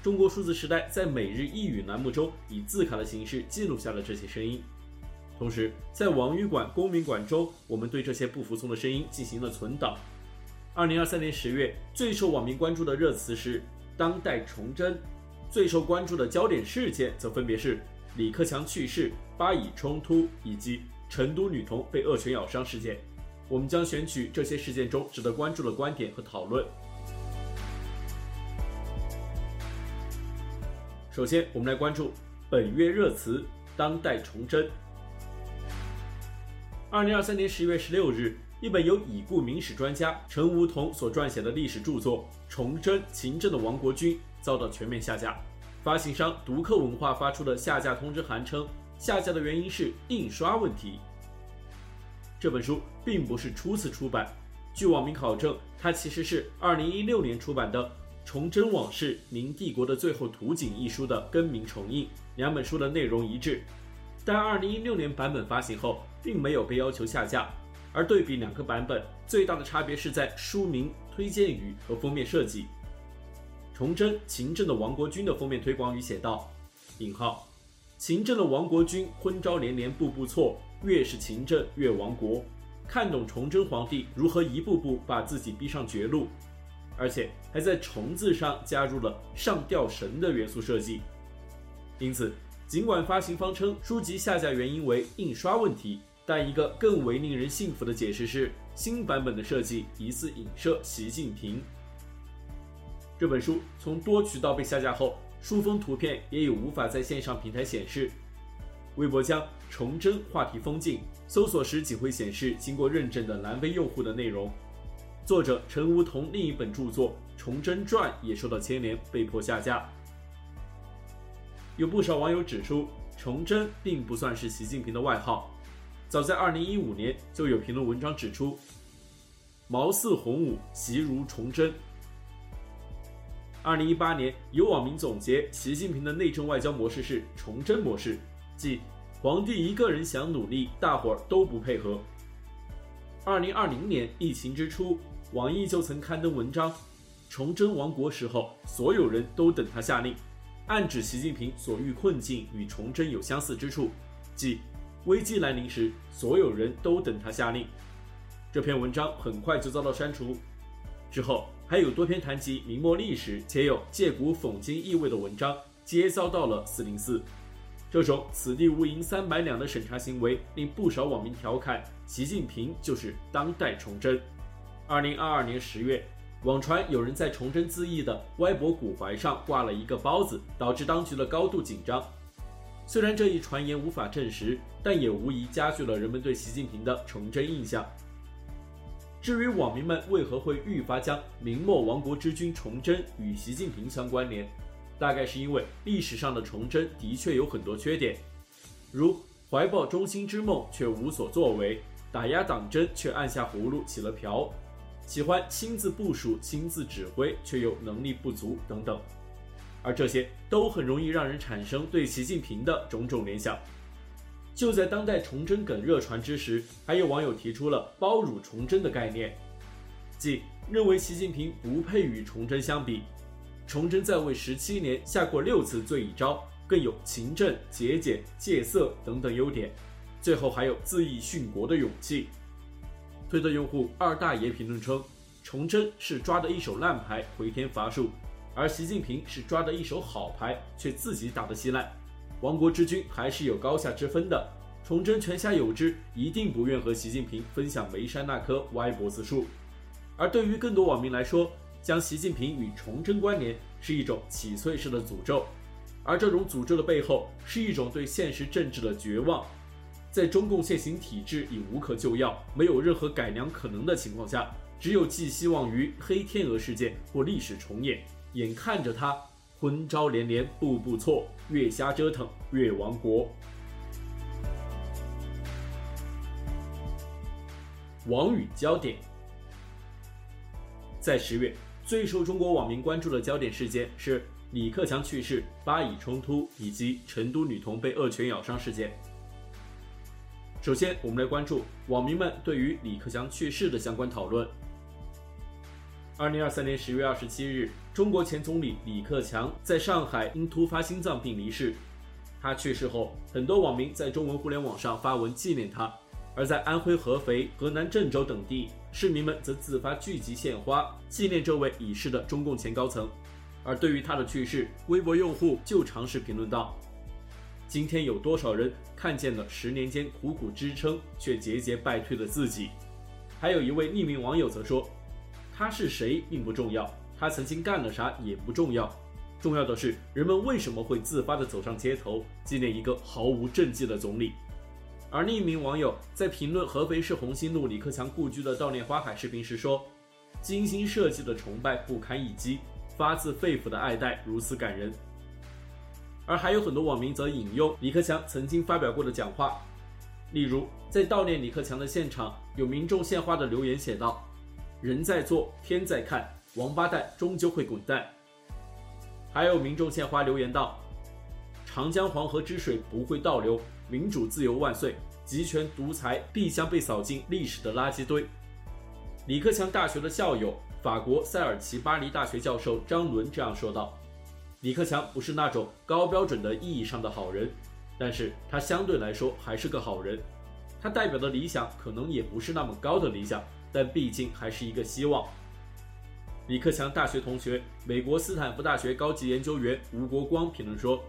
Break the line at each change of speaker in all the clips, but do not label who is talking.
中国数字时代在每日一语栏目中以字卡的形式记录下了这些声音，同时在网语馆、公民馆中，我们对这些不服从的声音进行了存档。二零二三年十月，最受网民关注的热词是“当代崇祯”，最受关注的焦点事件则分别是李克强去世、巴以冲突以及成都女童被恶犬咬伤事件。我们将选取这些事件中值得关注的观点和讨论。首先，我们来关注本月热词“当代崇祯”。二零二三年十月十六日，一本由已故明史专家陈梧桐所撰写的历史著作《崇祯勤政的亡国君》遭到全面下架。发行商读客文化发出的下架通知函称，下架的原因是印刷问题。这本书并不是初次出版，据网民考证，它其实是二零一六年出版的。《崇祯往事：明帝国的最后图景》一书的更名重印，两本书的内容一致，但2016年版本发行后，并没有被要求下架。而对比两个版本，最大的差别是在书名、推荐语和封面设计。《崇祯勤政的亡国君》的封面推广语写道：“引号，勤政的亡国君，昏招连连，步步错，越是勤政越亡国。看懂崇祯皇帝如何一步步把自己逼上绝路。”而且还在“虫”字上加入了上吊绳的元素设计，因此，尽管发行方称书籍下架原因为印刷问题，但一个更为令人信服的解释是，新版本的设计疑似影射习近平。这本书从多渠道被下架后，书封图片也已无法在线上平台显示。微博将“崇祯”话题封禁，搜索时仅会显示经过认证的蓝 V 用户的内容。作者陈梧桐另一本著作《崇祯传》也受到牵连，被迫下架。有不少网友指出，崇祯并不算是习近平的外号。早在2015年，就有评论文章指出，毛似洪武，习如崇祯。2018年，有网民总结习近平的内政外交模式是崇祯模式，即皇帝一个人想努力，大伙儿都不配合。2020年疫情之初。网易就曾刊登文章，崇祯亡国时候，所有人都等他下令，暗指习近平所遇困境与崇祯有相似之处，即危机来临时，所有人都等他下令。这篇文章很快就遭到删除。之后，还有多篇谈及明末历史且有借古讽今意味的文章，皆遭到了四零四。这种此地无银三百两的审查行为，令不少网民调侃习近平就是当代崇祯。二零二二年十月，网传有人在崇祯自缢的歪脖骨踝上挂了一个包子，导致当局的高度紧张。虽然这一传言无法证实，但也无疑加剧了人们对习近平的崇祯印象。至于网民们为何会愈发将明末亡国之君崇祯与习近平相关联，大概是因为历史上的崇祯的确有很多缺点，如怀抱中兴之梦却无所作为，打压党争却按下葫芦起了瓢。喜欢亲自部署、亲自指挥，却又能力不足等等，而这些都很容易让人产生对习近平的种种联想。就在当代崇祯梗热传之时，还有网友提出了“包辱崇祯”的概念，即认为习近平不配与崇祯相比。崇祯在位十七年，下过六次罪已昭，更有勤政、节俭、戒色等等优点，最后还有自縊殉国的勇气。推特用户二大爷评论称，崇祯是抓的一手烂牌回天乏术，而习近平是抓的一手好牌却自己打得稀烂。亡国之君还是有高下之分的，崇祯泉下有知，一定不愿和习近平分享眉山那棵歪脖子树。而对于更多网民来说，将习近平与崇祯关联是一种洗髓式的诅咒，而这种诅咒的背后是一种对现实政治的绝望。在中共现行体制已无可救药、没有任何改良可能的情况下，只有寄希望于黑天鹅事件或历史重演。眼看着它昏招连连，步步错，越瞎折腾越亡国。网语焦点，在十月最受中国网民关注的焦点事件是李克强去世、巴以冲突以及成都女童被恶犬咬伤事件。首先，我们来关注网民们对于李克强去世的相关讨论。二零二三年十月二十七日，中国前总理李克强在上海因突发心脏病离世。他去世后，很多网民在中文互联网上发文纪念他；而在安徽合肥、河南郑州等地，市民们则自发聚集献花，纪念这位已逝的中共前高层。而对于他的去世，微博用户就尝试评论道：“今天有多少人看见了十年间苦苦支撑却节节败退的自己？”还有一位匿名网友则说。他是谁并不重要，他曾经干了啥也不重要，重要的是人们为什么会自发地走上街头纪念一个毫无政绩的总理。而另一名网友在评论合肥市红星路李克强故居的悼念花海视频时说：“精心设计的崇拜不堪一击，发自肺腑的爱戴如此感人。”而还有很多网民则引用李克强曾经发表过的讲话，例如在悼念李克强的现场，有民众献花的留言写道。人在做，天在看，王八蛋终究会滚蛋。还有民众献花留言道：“长江黄河之水不会倒流，民主自由万岁，集权独裁必将被扫进历史的垃圾堆。”李克强大学的校友、法国塞尔齐巴黎大学教授张伦这样说道：“李克强不是那种高标准的意义上的好人，但是他相对来说还是个好人。他代表的理想可能也不是那么高的理想。”但毕竟还是一个希望。李克强大学同学、美国斯坦福大学高级研究员吴国光评论说：“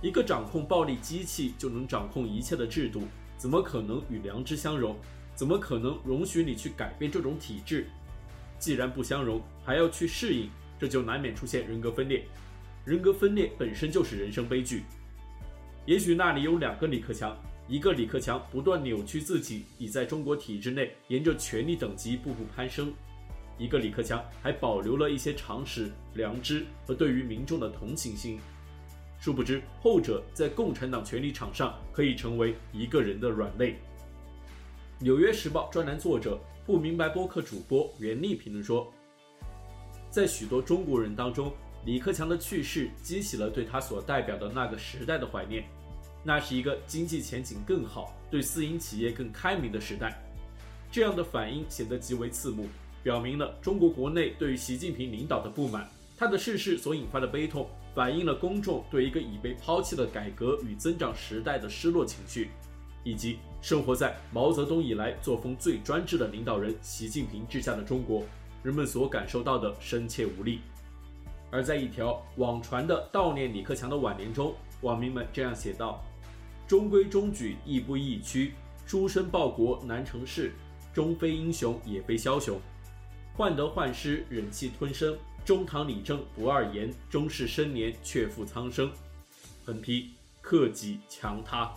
一个掌控暴力机器就能掌控一切的制度，怎么可能与良知相容？怎么可能容许你去改变这种体制？既然不相容，还要去适应，这就难免出现人格分裂。人格分裂本身就是人生悲剧。也许那里有两个李克强。”一个李克强不断扭曲自己，已在中国体制内沿着权力等级步步攀升；一个李克强还保留了一些常识、良知和对于民众的同情心。殊不知，后者在共产党权力场上可以成为一个人的软肋。《纽约时报》专栏作者、不明白播客主播袁立评论说：“在许多中国人当中，李克强的去世激起了对他所代表的那个时代的怀念。”那是一个经济前景更好、对私营企业更开明的时代，这样的反应显得极为刺目，表明了中国国内对于习近平领导的不满，他的逝世所引发的悲痛，反映了公众对一个已被抛弃的改革与增长时代的失落情绪，以及生活在毛泽东以来作风最专制的领导人习近平治下的中国。人们所感受到的深切无力。而在一条网传的悼念李克强的挽联中，网民们这样写道。中规中矩，亦步亦趋。书生报国难成事，终非英雄也非枭雄。患得患失，忍气吞声。中堂理政不二言，终是生年却负苍生。横批：克己强他。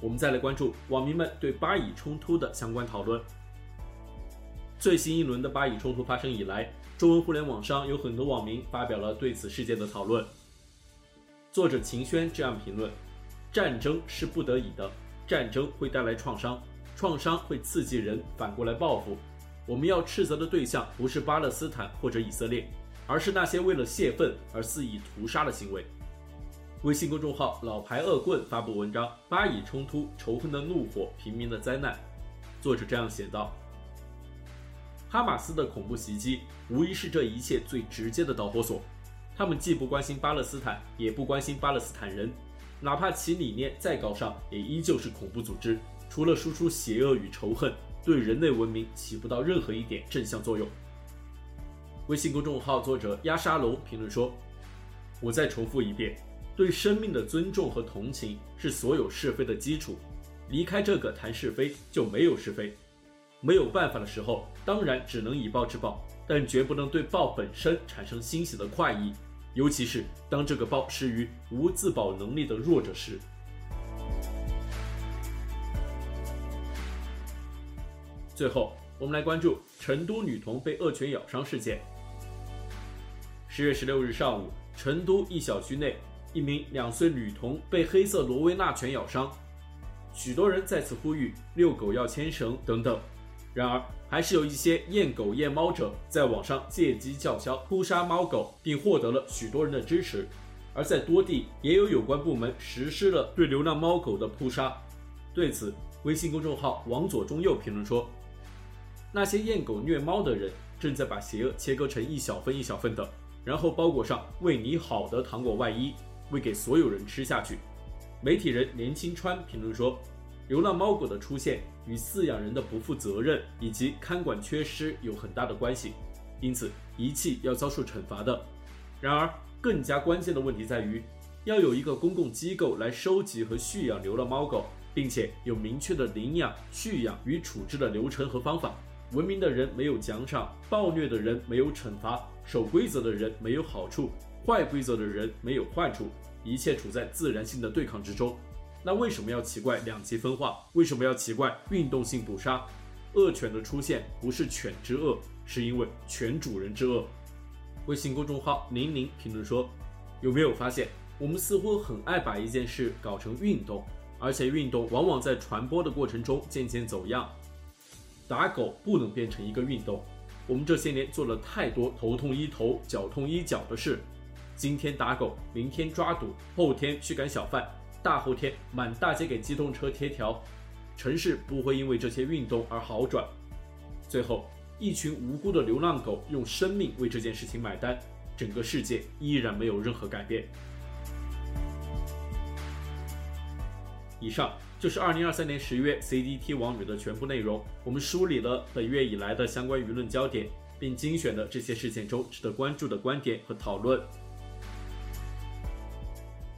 我们再来关注网民们对巴以冲突的相关讨论。最新一轮的巴以冲突发生以来，中文互联网上有很多网民发表了对此事件的讨论。作者秦轩这样评论：“战争是不得已的，战争会带来创伤，创伤会刺激人反过来报复。我们要斥责的对象不是巴勒斯坦或者以色列，而是那些为了泄愤而肆意屠杀的行为。”微信公众号“老牌恶棍”发布文章《巴以冲突：仇恨的怒火，平民的灾难》，作者这样写道。哈马斯的恐怖袭击无疑是这一切最直接的导火索。他们既不关心巴勒斯坦，也不关心巴勒斯坦人，哪怕其理念再高尚，也依旧是恐怖组织。除了输出邪恶与仇恨，对人类文明起不到任何一点正向作用。微信公众号作者鸭沙龙评论说：“我再重复一遍，对生命的尊重和同情是所有是非的基础。离开这个谈是非，就没有是非。”没有办法的时候，当然只能以暴制暴，但绝不能对暴本身产生欣喜的快意，尤其是当这个暴施于无自保能力的弱者时。最后，我们来关注成都女童被恶犬咬伤事件。十月十六日上午，成都一小区内，一名两岁女童被黑色罗威纳犬咬伤，许多人在此呼吁遛狗要牵绳等等。然而，还是有一些厌狗厌猫者在网上借机叫嚣扑杀猫狗，并获得了许多人的支持。而在多地也有有关部门实施了对流浪猫狗的扑杀。对此，微信公众号“王左中右”评论说：“那些厌狗虐猫的人正在把邪恶切割成一小份一小份的，然后包裹上为你好的糖果外衣，喂给所有人吃下去。”媒体人连清川评论说。流浪猫狗的出现与饲养人的不负责任以及看管缺失有很大的关系，因此遗弃要遭受惩罚的。然而，更加关键的问题在于，要有一个公共机构来收集和蓄养流浪猫狗，并且有明确的领养、蓄养与处置的流程和方法。文明的人没有奖赏，暴虐的人没有惩罚，守规则的人没有好处，坏规则的人没有坏处，一切处在自然性的对抗之中。那为什么要奇怪两极分化？为什么要奇怪运动性捕杀？恶犬的出现不是犬之恶，是因为犬主人之恶。微信公众号宁宁评论说：“有没有发现，我们似乎很爱把一件事搞成运动，而且运动往往在传播的过程中渐渐走样。打狗不能变成一个运动。我们这些年做了太多头痛医头、脚痛医脚的事，今天打狗，明天抓赌，后天驱赶小贩。”大后天满大街给机动车贴条，城市不会因为这些运动而好转。最后，一群无辜的流浪狗用生命为这件事情买单，整个世界依然没有任何改变。以上就是二零二三年十月 CDT 网友的全部内容。我们梳理了本月以来的相关舆论焦点，并精选了这些事件中值得关注的观点和讨论。